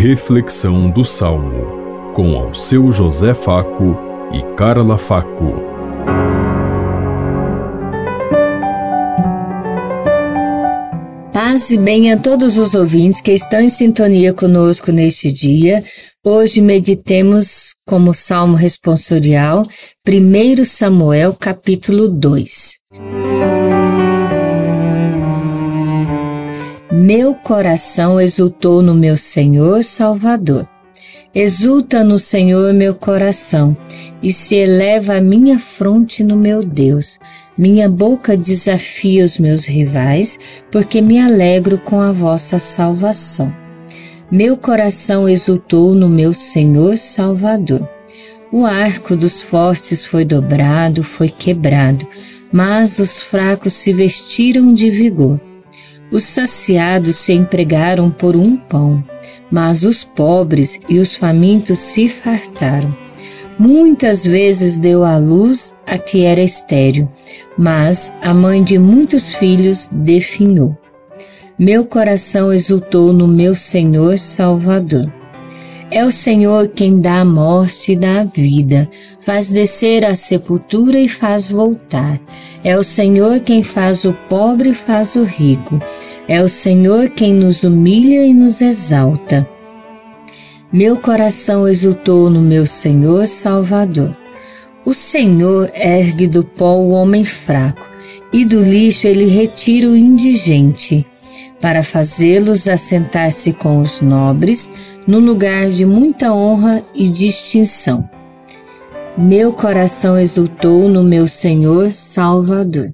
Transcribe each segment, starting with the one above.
Reflexão do Salmo, com ao seu José Faco e Carla Faco. Paz e bem a todos os ouvintes que estão em sintonia conosco neste dia. Hoje meditemos como salmo responsorial 1 Samuel capítulo 2. Meu coração exultou no meu Senhor Salvador. Exulta no Senhor meu coração, e se eleva a minha fronte no meu Deus. Minha boca desafia os meus rivais, porque me alegro com a vossa salvação. Meu coração exultou no meu Senhor Salvador. O arco dos fortes foi dobrado, foi quebrado, mas os fracos se vestiram de vigor. Os saciados se empregaram por um pão, mas os pobres e os famintos se fartaram. Muitas vezes deu à luz a que era estéril, mas a mãe de muitos filhos definhou. Meu coração exultou no meu Senhor Salvador. É o Senhor quem dá a morte e dá a vida, faz descer a sepultura e faz voltar. É o Senhor quem faz o pobre e faz o rico. É o Senhor quem nos humilha e nos exalta. Meu coração exultou no meu Senhor Salvador. O Senhor ergue do pó o homem fraco, e do lixo ele retira o indigente para fazê-los assentar-se com os nobres no lugar de muita honra e distinção. Meu coração exultou no meu Senhor Salvador.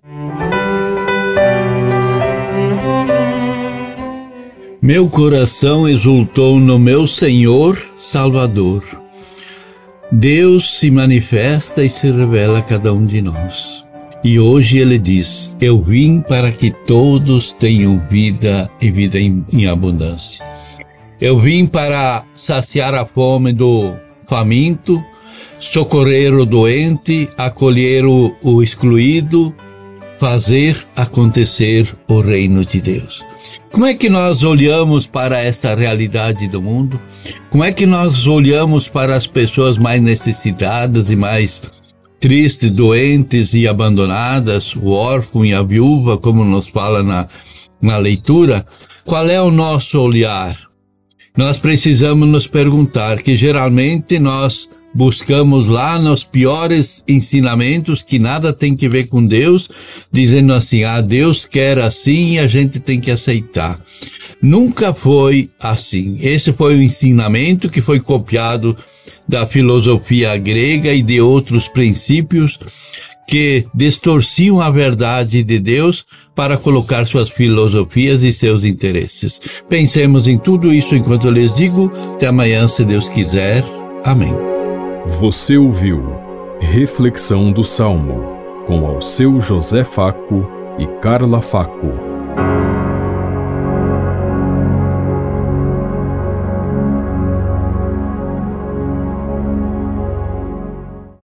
Meu coração exultou no meu Senhor Salvador. Deus se manifesta e se revela a cada um de nós. E hoje ele diz: Eu vim para que todos tenham vida e vida em, em abundância. Eu vim para saciar a fome do faminto, socorrer o doente, acolher o, o excluído, fazer acontecer o reino de Deus. Como é que nós olhamos para esta realidade do mundo? Como é que nós olhamos para as pessoas mais necessitadas e mais tristes, doentes e abandonadas, o órfão e a viúva, como nos fala na, na leitura, qual é o nosso olhar? Nós precisamos nos perguntar que geralmente nós buscamos lá nos piores ensinamentos que nada tem que ver com Deus, dizendo assim: ah, Deus quer assim e a gente tem que aceitar. Nunca foi assim. Esse foi o ensinamento que foi copiado da filosofia grega e de outros princípios que distorciam a verdade de Deus para colocar suas filosofias e seus interesses. Pensemos em tudo isso enquanto eu lhes digo. Até amanhã, se Deus quiser. Amém. Você ouviu Reflexão do Salmo com ao seu José Faco e Carla Faco.